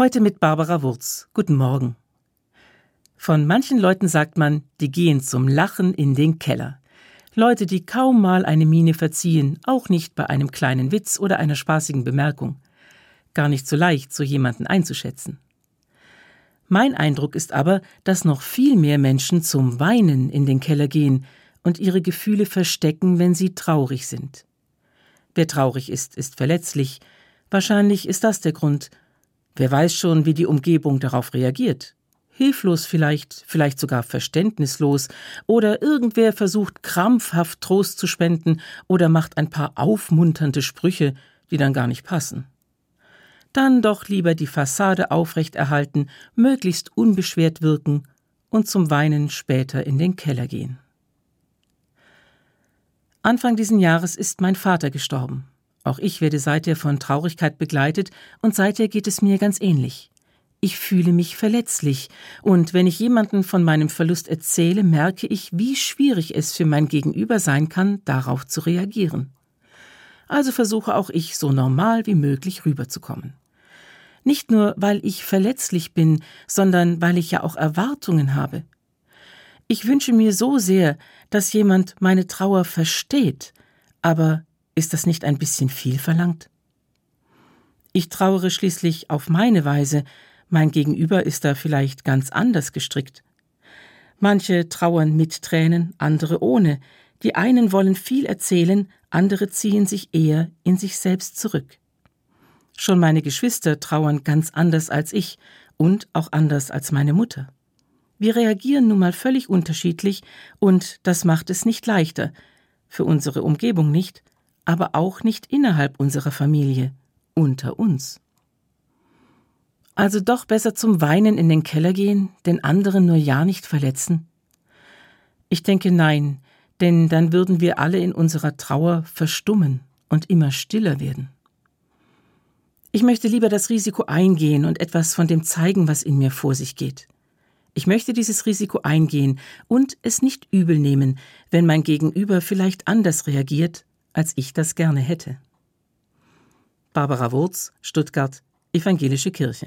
Heute mit Barbara Wurz. Guten Morgen. Von manchen Leuten sagt man, die gehen zum Lachen in den Keller. Leute, die kaum mal eine Miene verziehen, auch nicht bei einem kleinen Witz oder einer spaßigen Bemerkung. Gar nicht so leicht, so jemanden einzuschätzen. Mein Eindruck ist aber, dass noch viel mehr Menschen zum Weinen in den Keller gehen und ihre Gefühle verstecken, wenn sie traurig sind. Wer traurig ist, ist verletzlich. Wahrscheinlich ist das der Grund. Wer weiß schon, wie die Umgebung darauf reagiert. Hilflos vielleicht, vielleicht sogar verständnislos, oder irgendwer versucht krampfhaft Trost zu spenden oder macht ein paar aufmunternde Sprüche, die dann gar nicht passen. Dann doch lieber die Fassade aufrechterhalten, möglichst unbeschwert wirken und zum Weinen später in den Keller gehen. Anfang diesen Jahres ist mein Vater gestorben. Auch ich werde seither von Traurigkeit begleitet und seither geht es mir ganz ähnlich. Ich fühle mich verletzlich, und wenn ich jemanden von meinem Verlust erzähle, merke ich, wie schwierig es für mein Gegenüber sein kann, darauf zu reagieren. Also versuche auch ich, so normal wie möglich rüberzukommen. Nicht nur, weil ich verletzlich bin, sondern weil ich ja auch Erwartungen habe. Ich wünsche mir so sehr, dass jemand meine Trauer versteht, aber ist das nicht ein bisschen viel verlangt? Ich trauere schließlich auf meine Weise, mein Gegenüber ist da vielleicht ganz anders gestrickt. Manche trauern mit Tränen, andere ohne, die einen wollen viel erzählen, andere ziehen sich eher in sich selbst zurück. Schon meine Geschwister trauern ganz anders als ich und auch anders als meine Mutter. Wir reagieren nun mal völlig unterschiedlich, und das macht es nicht leichter, für unsere Umgebung nicht, aber auch nicht innerhalb unserer Familie, unter uns. Also doch besser zum Weinen in den Keller gehen, den anderen nur ja nicht verletzen? Ich denke nein, denn dann würden wir alle in unserer Trauer verstummen und immer stiller werden. Ich möchte lieber das Risiko eingehen und etwas von dem zeigen, was in mir vor sich geht. Ich möchte dieses Risiko eingehen und es nicht übel nehmen, wenn mein Gegenüber vielleicht anders reagiert, als ich das gerne hätte. Barbara Wurz, Stuttgart, Evangelische Kirche